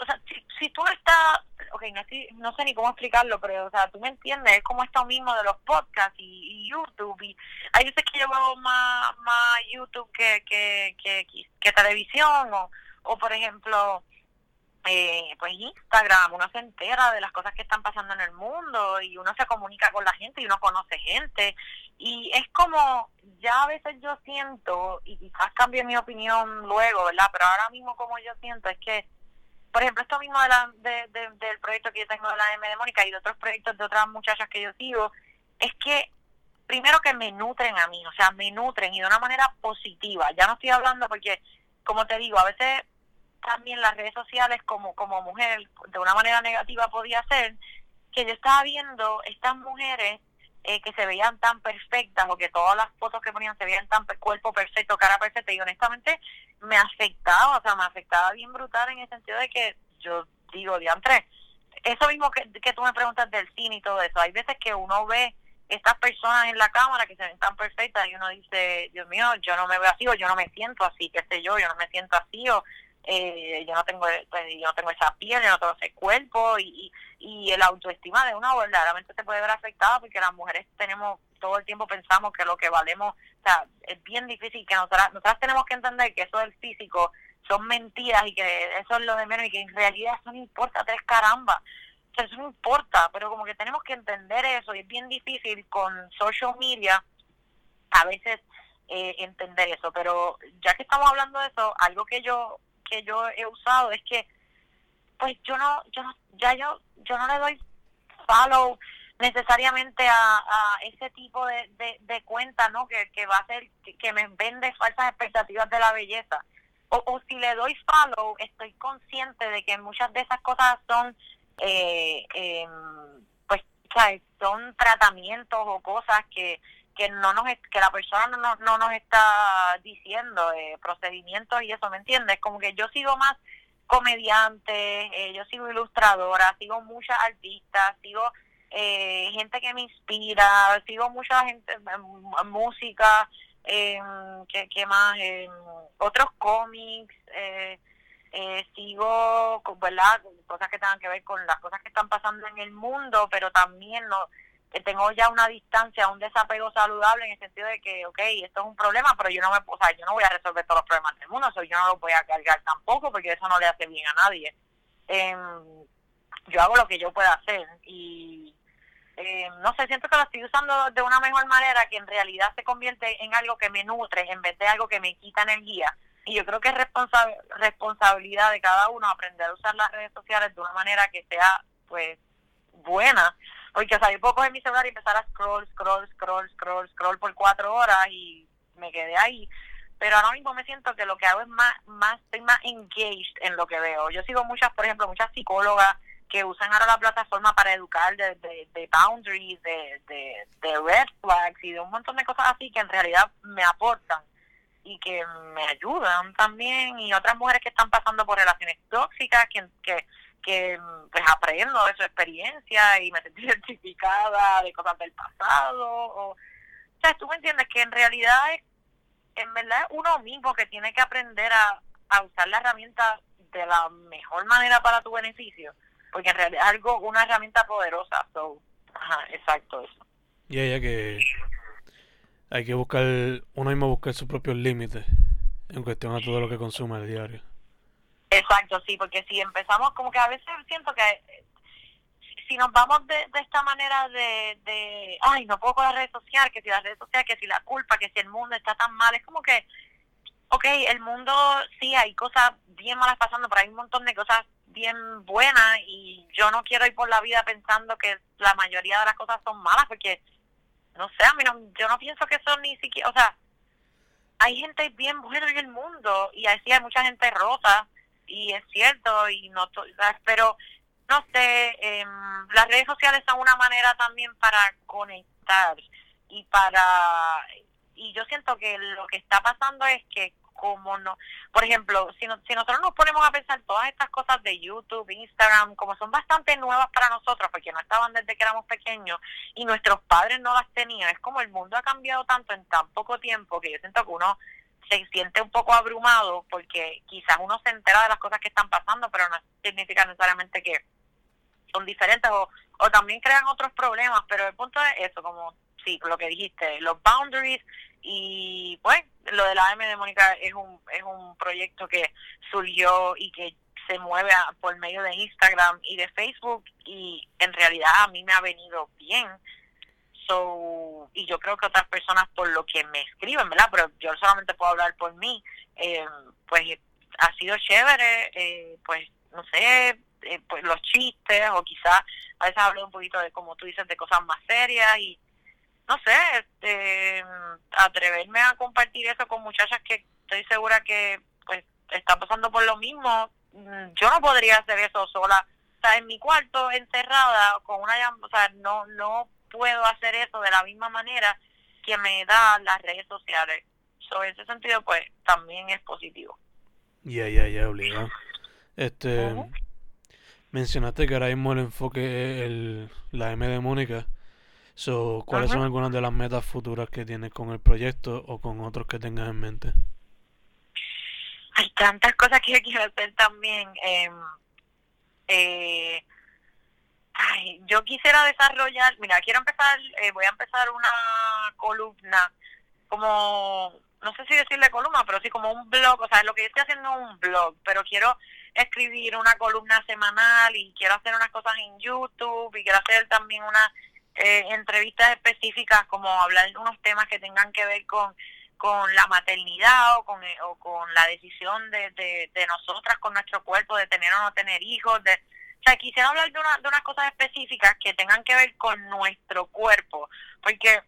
Speaker 2: o sea, si, si tú estás, ok, no, no sé ni cómo explicarlo, pero, o sea, tú me entiendes, es como esto mismo de los podcasts y, YouTube, y hay veces que yo veo más, más YouTube que, que, que, que televisión, o, o por ejemplo, eh, pues Instagram, uno se entera de las cosas que están pasando en el mundo y uno se comunica con la gente y uno conoce gente y es como ya a veces yo siento y quizás cambie mi opinión luego, ¿verdad? Pero ahora mismo como yo siento es que por ejemplo, esto mismo de la, de, de- del proyecto que yo tengo de la M de Mónica y de otros proyectos de otras muchachas que yo sigo, es que primero que me nutren a mí, o sea, me nutren y de una manera positiva. Ya no estoy hablando porque, como te digo, a veces también las redes sociales como como mujer de una manera negativa podía ser que yo estaba viendo estas mujeres eh, que se veían tan perfectas o que todas las fotos que ponían se veían tan cuerpo perfecto, cara perfecta y honestamente me afectaba, o sea, me afectaba bien brutal en el sentido de que yo digo, diantre, eso mismo que, que tú me preguntas del cine y todo eso, hay veces que uno ve estas personas en la cámara que se ven tan perfectas y uno dice, Dios mío, yo no me veo así o yo no me siento así, qué sé yo, yo no me siento así o eh, yo no tengo pues, yo no tengo esa piel, yo no tengo ese cuerpo y, y, y el autoestima de uno verdaderamente se puede ver afectada porque las mujeres tenemos todo el tiempo pensamos que lo que valemos, o sea, es bien difícil que nosotras, nosotras tenemos que entender que eso del físico son mentiras y que eso es lo de menos y que en realidad eso no importa tres caramba. Eso no importa, pero como que tenemos que entender eso y es bien difícil con social media a veces eh, entender eso, pero ya que estamos hablando de eso, algo que yo que yo he usado es que pues yo no yo no ya yo yo no le doy follow necesariamente a, a ese tipo de, de, cuenta no que, que va a ser que, me vende falsas expectativas de la belleza o, o si le doy follow estoy consciente de que muchas de esas cosas son eh, eh, pues ¿sabes? son tratamientos o cosas que que no nos que la persona no, no nos está diciendo eh, procedimientos y eso, ¿me entiendes? Como que yo sigo más comediante, eh, yo sigo ilustradora, sigo muchas artistas, sigo eh, gente que me inspira, sigo mucha gente, música, eh, ¿qué, más? otros cómics, eh, eh, sigo, ¿verdad? Cosas que tengan que ver con las cosas que están pasando en el mundo, pero también no que tengo ya una distancia, un desapego saludable en el sentido de que, ok, esto es un problema, pero yo no me, o sea, yo no voy a resolver todos los problemas del mundo, yo no lo voy a cargar tampoco, porque eso no le hace bien a nadie. Eh, yo hago lo que yo pueda hacer y eh, no sé, siento que lo estoy usando de una mejor manera que en realidad se convierte en algo que me nutre en vez de algo que me quita energía. Y yo creo que es responsabilidad de cada uno aprender a usar las redes sociales de una manera que sea, pues, buena porque, o sea, yo puedo coger mi celular y empezar a scroll, scroll, scroll, scroll, scroll por cuatro horas y me quedé ahí. Pero ahora mismo me siento que lo que hago es más, más, estoy más engaged en lo que veo. Yo sigo muchas, por ejemplo, muchas psicólogas que usan ahora la plataforma para educar de, de, boundaries, de, de, de red flags y de un montón de cosas así que en realidad me aportan y que me ayudan también y otras mujeres que están pasando por relaciones tóxicas que, que que pues aprendo de su experiencia y me sentí [LAUGHS] identificada de cosas del pasado o, sea tú me entiendes que en realidad es en verdad uno mismo que tiene que aprender a, usar la herramienta de la mejor manera para tu beneficio porque en realidad es algo una herramienta poderosa so ajá exacto eso.
Speaker 1: Y que hay que buscar uno mismo buscar sus propios límites en cuestión a todo lo que consume el diario
Speaker 2: Exacto, sí, porque si empezamos, como que a veces siento que eh, si nos vamos de, de esta manera de, de, ay, no puedo con las redes sociales, que si las redes sociales, que si la culpa, que si el mundo está tan mal, es como que, ok, el mundo sí hay cosas bien malas pasando, pero hay un montón de cosas bien buenas y yo no quiero ir por la vida pensando que la mayoría de las cosas son malas, porque, no sé, a mí no, yo no pienso que son ni siquiera, o sea, hay gente bien buena en el mundo y así hay mucha gente rota y es cierto, y no pero no sé, eh, las redes sociales son una manera también para conectar y para, y yo siento que lo que está pasando es que como no, por ejemplo, si, si nosotros nos ponemos a pensar todas estas cosas de YouTube, Instagram, como son bastante nuevas para nosotros, porque no estaban desde que éramos pequeños y nuestros padres no las tenían, es como el mundo ha cambiado tanto en tan poco tiempo que yo siento que uno se siente un poco abrumado porque quizás uno se entera de las cosas que están pasando, pero no significa necesariamente que son diferentes o, o también crean otros problemas, pero el punto es eso, como sí, lo que dijiste, los boundaries y pues lo de la M de Mónica es un, es un proyecto que surgió y que se mueve por medio de Instagram y de Facebook y en realidad a mí me ha venido bien y yo creo que otras personas por lo que me escriben, ¿verdad? Pero yo solamente puedo hablar por mí, eh, pues ha sido chévere, eh, pues no sé, eh, pues los chistes o quizás a veces hablo un poquito de, como tú dices, de cosas más serias y no sé, este, atreverme a compartir eso con muchachas que estoy segura que pues están pasando por lo mismo, mm, yo no podría hacer eso sola, o sea, en mi cuarto encerrada con una, o sea, no, no puedo hacer eso de la misma manera que me da las redes sociales. So, en ese sentido, pues, también es positivo.
Speaker 1: Ya, ya, ya, obligado. Este, mencionaste que ahora mismo el enfoque es el, la M de Mónica. So, ¿Cuáles son algunas de las metas futuras que tienes con el proyecto o con otros que tengas en mente?
Speaker 2: Hay tantas cosas que yo quiero hacer también. Em, eh, Ay, yo quisiera desarrollar, mira, quiero empezar, eh, voy a empezar una columna, como, no sé si decirle columna, pero sí como un blog, o sea, lo que yo estoy haciendo es un blog, pero quiero escribir una columna semanal y quiero hacer unas cosas en YouTube y quiero hacer también unas eh, entrevistas específicas, como hablar de unos temas que tengan que ver con con la maternidad o con, o con la decisión de, de, de nosotras con nuestro cuerpo de tener o no tener hijos, de, o sea, quisiera hablar de, una, de unas cosas específicas que tengan que ver con nuestro cuerpo, porque,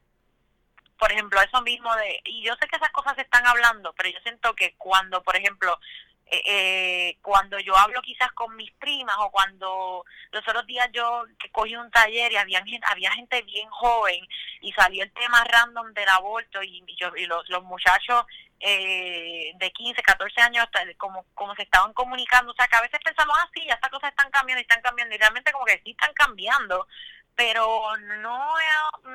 Speaker 2: por ejemplo, eso mismo de, y yo sé que esas cosas se están hablando, pero yo siento que cuando, por ejemplo, eh, eh, cuando yo hablo quizás con mis primas o cuando los otros días yo cogí un taller y había, había gente bien joven y salió el tema random del aborto y, yo, y los, los muchachos eh, de 15, 14 años como, como se estaban comunicando, o sea que a veces pensamos, ah, sí, ya estas cosas están cambiando y están cambiando y realmente como que sí están cambiando, pero no,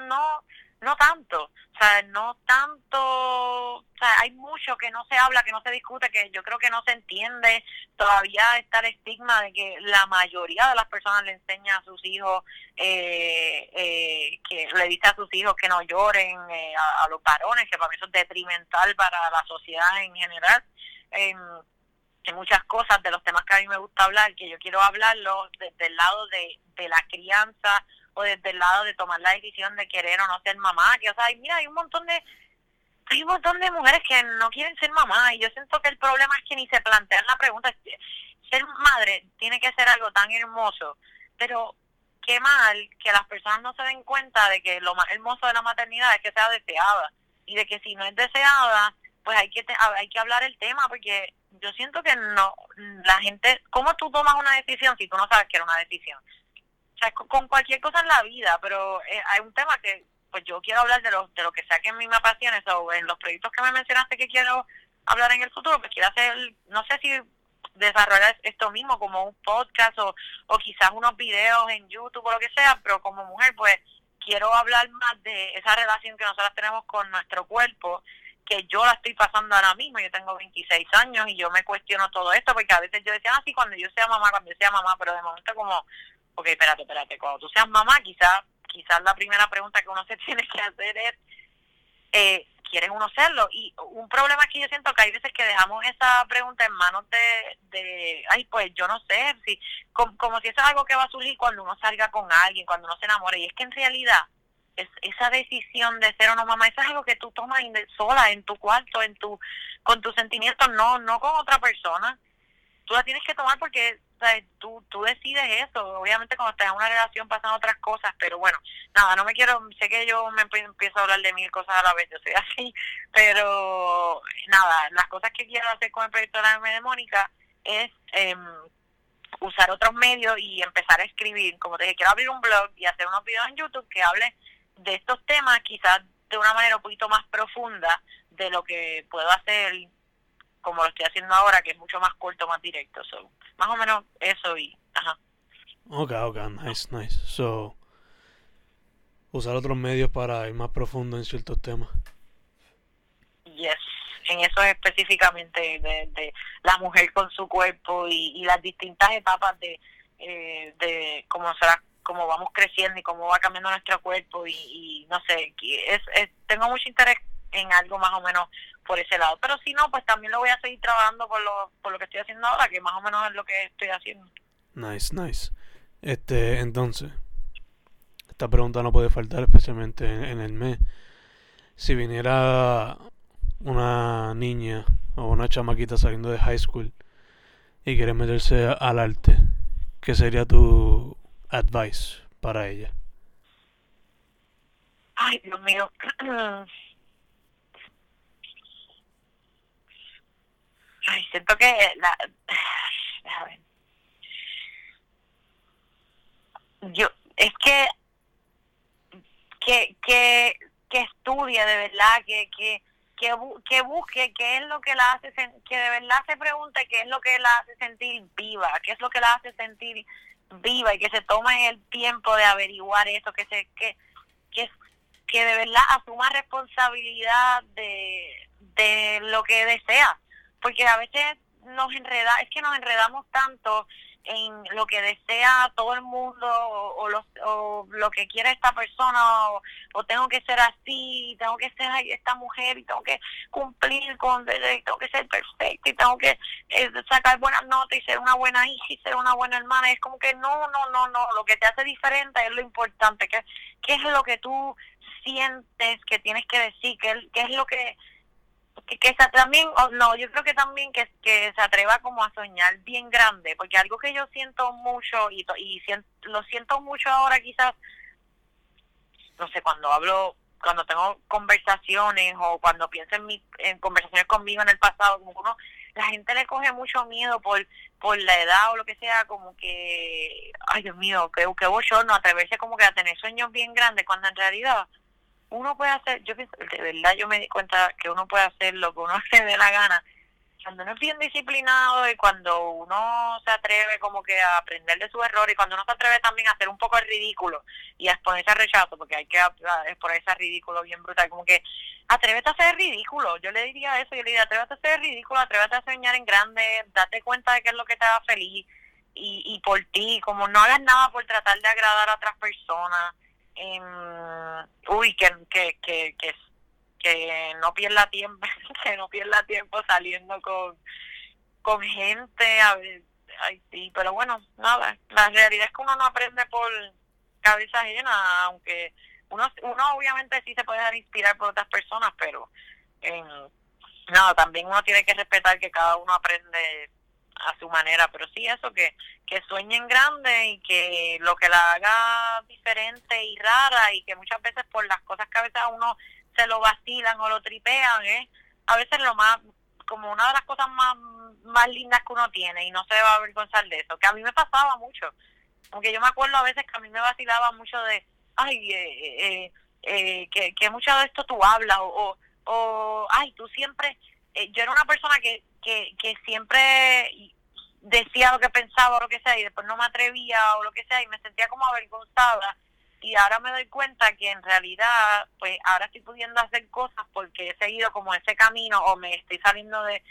Speaker 2: no, no tanto, o sea, no tanto, o sea, hay mucho que no se habla, que no se discute, que yo creo que no se entiende, todavía está el estigma de que la mayoría de las personas le enseña a sus hijos, eh, eh, que le dice a sus hijos que no lloren, eh, a, los varones, que para mí eso es detrimental para la sociedad en general. Hay muchas cosas de los temas que a mí me gusta hablar, que yo quiero hablarlo desde el lado de, de la crianza, desde el lado de tomar la decisión de querer o no ser mamá, que o sea, mira, hay un montón de hay un montón de mujeres que no quieren ser mamá y yo siento que el problema es que ni se plantean la pregunta, ser madre tiene que ser algo tan hermoso, pero qué mal que las personas no se den cuenta de que lo más hermoso de la maternidad es que sea deseada y de que si no es deseada, pues hay que hay que hablar el tema porque yo siento que no la gente, ¿cómo tú tomas una decisión si tú no sabes que era una decisión? Sea, con cualquier cosa en la vida, pero eh, hay un tema que pues yo quiero hablar de lo, de lo que sea que a mí me apasione, o en los proyectos que me mencionaste que quiero hablar en el futuro, pues quiero hacer, no sé si desarrollar esto mismo como un podcast o, o quizás unos videos en YouTube o lo que sea, pero como mujer pues quiero hablar más de esa relación que nosotras tenemos con nuestro cuerpo, que yo la estoy pasando ahora mismo, yo tengo 26 años y yo me cuestiono todo esto, porque a veces yo decía, ah, sí, cuando yo sea mamá, cuando yo sea mamá, pero de momento como ok, espérate, espérate, cuando tú seas mamá, quizás quizás la primera pregunta que uno se [LAUGHS] tiene que hacer es, eh, ¿quiere uno serlo? Y un problema que yo siento que hay veces que dejamos esa pregunta en manos de, de ay, pues yo no sé, si como, como si eso es algo que va a surgir cuando uno salga con alguien, cuando uno se enamore, y es que en realidad es, esa decisión de ser o no mamá, eso es algo que tú tomas sola, en tu cuarto, en tu con tus sentimientos, no no con otra persona. Tú la tienes que tomar porque tú, tú decides eso. Obviamente cuando estás en una relación pasan otras cosas, pero bueno, nada, no me quiero, sé que yo me empiezo a hablar de mil cosas a la vez, yo soy [LAUGHS] así, pero nada, las cosas que quiero hacer con el proyecto de de Mónica es em, usar otros medios y empezar a escribir. Como te dije, quiero abrir un blog y hacer unos videos en YouTube que hable de estos temas quizás de una manera un poquito más profunda de lo que puedo hacer como lo estoy haciendo ahora, que es mucho más corto, más directo. So, más o menos eso y, ajá.
Speaker 1: Ok, ok, nice, nice. So, usar otros medios para ir más profundo en ciertos temas.
Speaker 2: Yes, en eso específicamente de, de la mujer con su cuerpo y, y las distintas etapas de, eh, de cómo será cómo vamos creciendo y cómo va cambiando nuestro cuerpo y, y no sé, es, es, tengo mucho interés en algo más o menos por ese lado. Pero si no, pues también lo voy a seguir trabajando por lo, por lo que estoy haciendo ahora, que más o menos es lo que estoy haciendo.
Speaker 1: Nice, nice. Este, entonces, esta pregunta no puede faltar, especialmente en, el mes. Si viniera una niña o una chamaquita saliendo de high school y quiere meterse al arte, ¿qué sería tu advice para ella?
Speaker 2: Ay, Dios mío. [CLEARS THROAT] Ay, siento que la, [SIGHS] yo es que que que que estudie de verdad que que que, que busque qué es lo que la hace que de verdad se pregunte qué es lo que la hace sentir viva qué es lo que la hace sentir viva y que se tome el tiempo de averiguar eso que se que, que de verdad asuma responsabilidad de de lo que desea porque a veces nos enreda, es que nos enredamos tanto en lo que desea todo el mundo o, lo, o lo que quiere esta persona o, tengo que ser así, tengo que ser esta mujer y tengo que cumplir con, tengo que ser perfecta y tengo que eh, sacar buenas notas y ser una buena hija y ser una buena hermana. Es como que no, no, no, no, lo que te hace diferente es lo importante, que qué es lo que tú sientes que tienes que decir, qué, qué es lo que que, que también, no, yo creo que también que, que se atreva como a soñar bien grande, porque algo que yo siento mucho y, y lo siento mucho ahora quizás, no sé, cuando hablo, cuando tengo conversaciones o cuando pienso en, mi, en conversaciones conmigo en el pasado, como uno la gente le coge mucho miedo por por la edad o lo que sea, como que, ay Dios mío, que, que no atreverse como que a tener sueños bien grandes, cuando en realidad uno puede hacer, yo pienso, de verdad yo me di cuenta que uno puede hacer lo que uno [LAUGHS] se dé la gana. Cuando uno es bien disciplinado y cuando uno se atreve como que a aprender de su error y cuando uno se atreve también a hacer un poco el ridículo y a exponerse al rechazo, porque hay que exponerse al ridículo bien brutal, como que atrévete a hacer ridículo, yo le diría eso, yo le diría atrévete a hacer ridículo, atrévete a soñar en grande, date cuenta de qué es lo que te da feliz y, y por ti, como no hagas nada por tratar de agradar a otras personas, eh, uy, que, que, que, que que no pierda tiempo, [LAUGHS] que no pierda tiempo saliendo con, con gente, a ver, sí, pero bueno, nada, la realidad es que uno no aprende por cabeza ajena, aunque uno, uno obviamente sí se puede dejar inspirar por otras personas, pero eh, nada, también uno tiene que respetar que cada uno aprende a su manera, pero sí eso, que, que sueñen grande y que lo que la haga diferente y rara y que muchas veces por las cosas que a veces uno se lo vacilan o lo tripean, ¿eh? A veces lo más, como una de las cosas más, más lindas que uno tiene y no se va a avergonzar de eso, que a mí me pasaba mucho, aunque yo me acuerdo a veces que a mí me vacilaba mucho de, ay, eh, eh, eh que, que mucho de esto tú hablas o, o, ay, tú siempre, eh, yo era una persona que, que, que siempre decía lo que pensaba o lo que sea y después no me atrevía o lo que sea y me sentía como avergonzada y ahora me doy cuenta que en realidad, pues ahora estoy pudiendo hacer cosas porque he seguido como ese camino o me estoy saliendo de,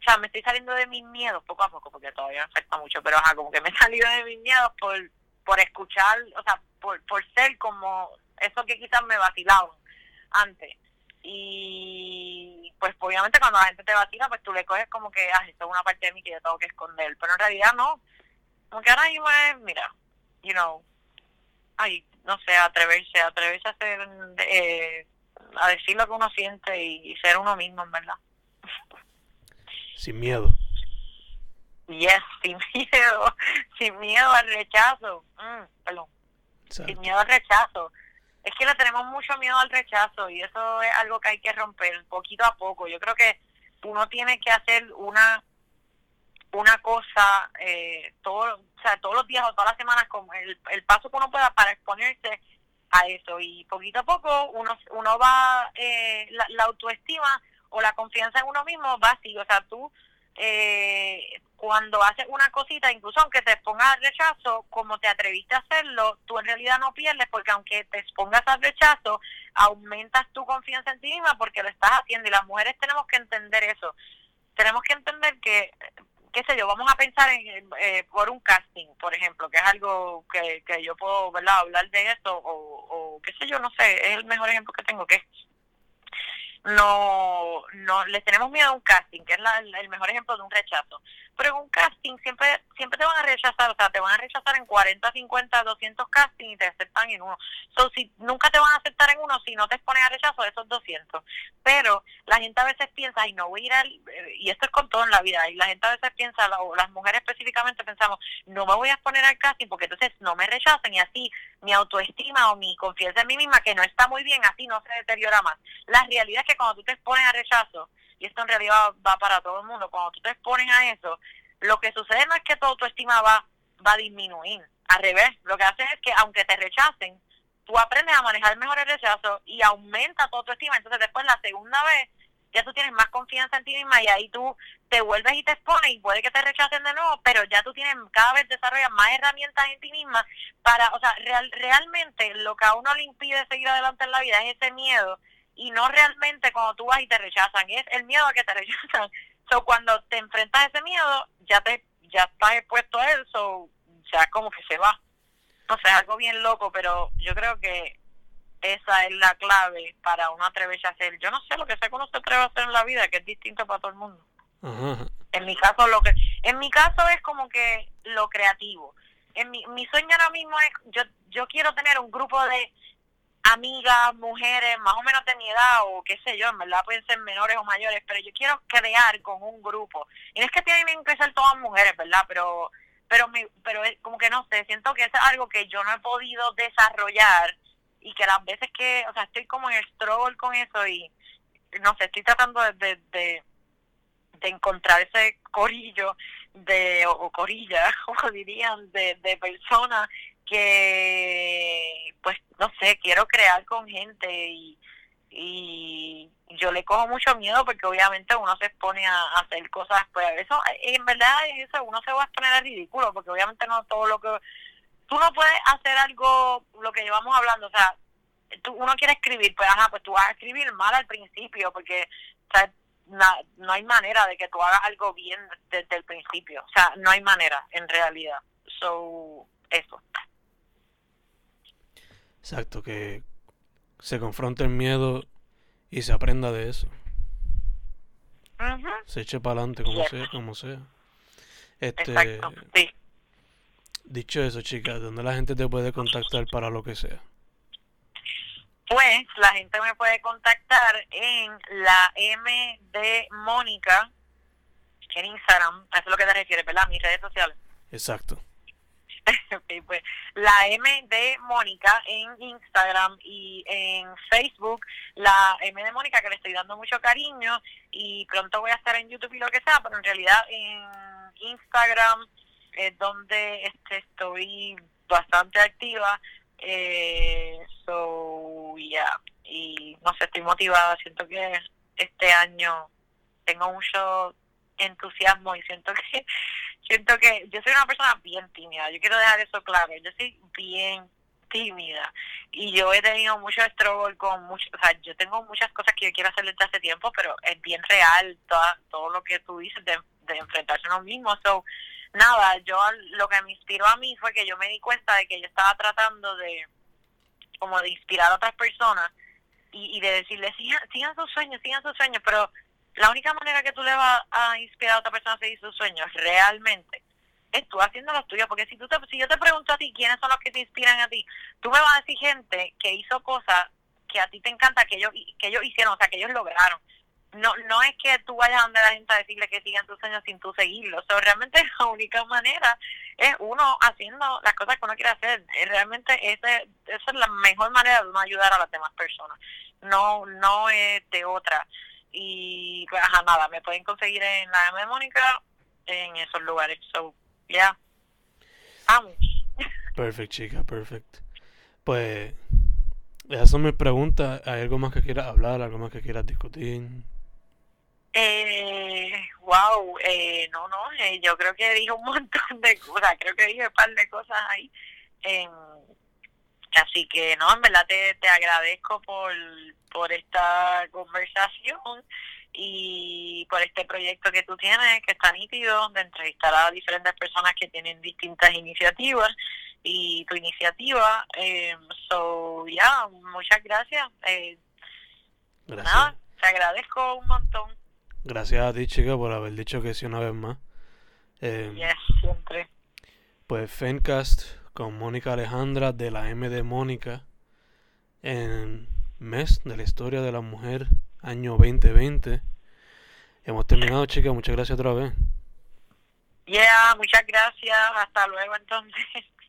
Speaker 2: o sea, me estoy saliendo de mis miedos poco a poco porque todavía me falta mucho, pero ajá, como que me he [LAUGHS] salido de mis miedos por, por escuchar, o sea, por, por ser como eso que quizás me vacilaban antes. Y pues obviamente cuando la gente te vacila, pues tú le coges como que, ah, esto es una parte de mí que yo tengo que esconder, pero en realidad no. Como que ahora mismo es, mira, you know, ay, no sé, atreverse, atreverse a hacer, eh, a decir lo que uno siente y, ser uno mismo, en verdad.
Speaker 1: Sin miedo.
Speaker 2: Yes, sin [LAUGHS] miedo, sin miedo al rechazo. Mm, perdón. Sin miedo al rechazo. Es que le tenemos mucho miedo al rechazo y eso es algo que hay que romper poquito a poco. Yo creo que uno tiene que hacer una una cosa eh, todo, o sea, todos los días o todas las semanas como el, el paso que uno pueda para exponerse a eso y poquito a poco uno uno va eh, la, autoestima o la confianza en uno mismo va así o sea tú eh, cuando haces una cosita incluso aunque te expongas al rechazo como te atreviste a hacerlo tú en realidad no pierdes porque aunque te expongas al rechazo aumentas tu confianza en ti misma porque lo estás haciendo y las mujeres tenemos que entender eso tenemos que entender que qué sé yo, vamos a pensar en, eh, por un casting, por ejemplo, que es algo que, que yo puedo, ¿verdad?, hablar de eso, o, o qué sé yo, no sé, es el mejor ejemplo que tengo, que no, no les tenemos miedo a un casting, que es el mejor ejemplo de un rechazo. Pero en un casting siempre siempre te van a rechazar, o sea, te van a rechazar en 40, 50, 200 castings y te aceptan en uno. So, si nunca te van a aceptar en uno si no te expones a rechazo esos 200. Pero la gente a veces piensa, ay, no voy a ir al... Y esto es con todo en la vida, y la gente a veces piensa, o las mujeres específicamente pensamos, no me voy a exponer al casting porque entonces no me rechacen y así mi autoestima o mi confianza en mí misma, que no está muy bien, así no se deteriora más. La realidad es que cuando tú te expones a rechazo, y esto en realidad va para todo el mundo, cuando tú te expones a eso, lo que sucede no es que tu autoestima va, va a disminuir, al revés, lo que hace es que aunque te rechacen, tú aprendes a manejar mejor el rechazo y aumenta tu autoestima, entonces después la segunda vez ya tú tienes más confianza en ti misma y ahí tú te vuelves y te expones y puede que te rechacen de nuevo, pero ya tú tienes cada vez desarrollas más herramientas en ti misma para, o sea, real, realmente lo que a uno le impide seguir adelante en la vida es ese miedo y no realmente cuando tú vas y te rechazan, es el miedo a que te [LAUGHS] rechazan. So, cuando te enfrentas a ese miedo, ya te ya estás expuesto a eso, ya como que se va. No sé, algo bien loco, pero yo creo que esa es la clave para uno atreverse a hacer. Yo no sé lo que sé que uno se atreve a hacer en la vida, que es distinto para todo el mundo. En mi caso, lo que en mi caso es como que lo creativo. En mi, mi sueño ahora mismo es, yo, yo quiero tener un grupo de amigas, mujeres, más o menos de mi edad o qué sé yo, en verdad pueden ser menores o mayores, pero yo quiero crear con un grupo. Y no es que tienen que ser todas mujeres, ¿verdad? Pero pero mi, pero como que no sé, siento que es algo que yo no he podido desarrollar y que las veces que, o sea, estoy como en el struggle con eso y no sé, estoy tratando de, de, de encontrar ese corillo de o corilla [LAUGHS] como dirían de, de personas que pues no sé quiero crear con gente y y yo le cojo mucho miedo porque obviamente uno se expone a, hacer cosas pues eso en verdad eso uno se va a exponer al ridículo porque obviamente no todo lo que tú no puedes hacer algo lo que llevamos hablando o sea tú, uno quiere escribir pues ajá pues tú vas a escribir mal al principio porque o sea, no hay manera de que tú hagas algo bien desde el principio o sea no hay manera en realidad. So eso
Speaker 1: exacto que se confronte el miedo y se aprenda de eso. Se eche para adelante como sea, como sea. Este, Dicho eso, chicas, ¿dónde la gente te puede contactar para lo que sea?
Speaker 2: Pues la gente me puede contactar en la M de Mónica en Instagram. Eso es lo que te refieres, ¿verdad? Mis redes sociales.
Speaker 1: Exacto. [LAUGHS]
Speaker 2: pues la M de Mónica en Instagram y en Facebook, la M de Mónica que le estoy dando mucho cariño y pronto voy a estar en YouTube y lo que sea, pero en realidad en Instagram es donde este, estoy bastante activa. Eh, so, yeah. Y no sé, estoy motivada, siento que este año tengo mucho entusiasmo y siento que [LAUGHS] siento que yo soy una persona bien tímida, yo quiero dejar eso claro, yo soy bien tímida y yo he tenido mucho struggle con mucho, o sea, yo tengo muchas cosas que yo quiero hacer desde hace tiempo, pero es bien real toda, todo lo que tú dices de, de enfrentarse a uno mismo, so, nada, yo lo que me inspiró a mí fue que yo me di cuenta de que yo estaba tratando de como de inspirar a otras personas y, y de decirles sigan, sigan sus sueños, sigan sus sueños, pero la única manera que tú le vas a inspirar a otra persona a seguir sus sueños realmente es tú haciendo los tuyos, porque si tú te, si yo te pregunto a ti quiénes son los que te inspiran a ti, tú me vas a decir gente que hizo cosas que a ti te encanta que ellos que ellos hicieron, o sea, que ellos lograron. No no es que tú vayas a donde la gente a decirle que sigan tus sueños sin tú seguirlos. O sea, realmente [LAUGHS] la única manera es uno haciendo las cosas que uno quiere hacer. Realmente ese, esa es la mejor manera de uno ayudar a las demás personas. No no es de otra y pues ajá, nada, me pueden conseguir en la M Mónica en esos lugares. So, ya. Yeah. Vamos. [LAUGHS]
Speaker 1: Perfect, chica, perfect. Pues, esas son mis preguntas. ¿Hay algo más que quieras hablar? ¿Algo más que quieras discutir?
Speaker 2: Eh, wow, eh, no, no, eh, yo creo que dije un montón de cosas, creo que dije un par de cosas ahí. Eh, Así que no, en verdad te, te agradezco por, por esta conversación y por este proyecto que tú tienes, que está nítido, de entrevistar a diferentes personas que tienen distintas iniciativas y tu iniciativa. Eh, so, ya, muchas gracias. Eh, gracias. Nada, te agradezco un montón.
Speaker 1: Gracias a ti, chica, por haber dicho que sí una vez más.
Speaker 2: Eh, yes, siempre.
Speaker 1: Pues Fencast con Mónica Alejandra de la M de Mónica en mes de la historia de la mujer, año 2020. Hemos terminado, chicas. Muchas gracias otra vez.
Speaker 2: Yeah, muchas gracias. Hasta luego entonces. [LAUGHS]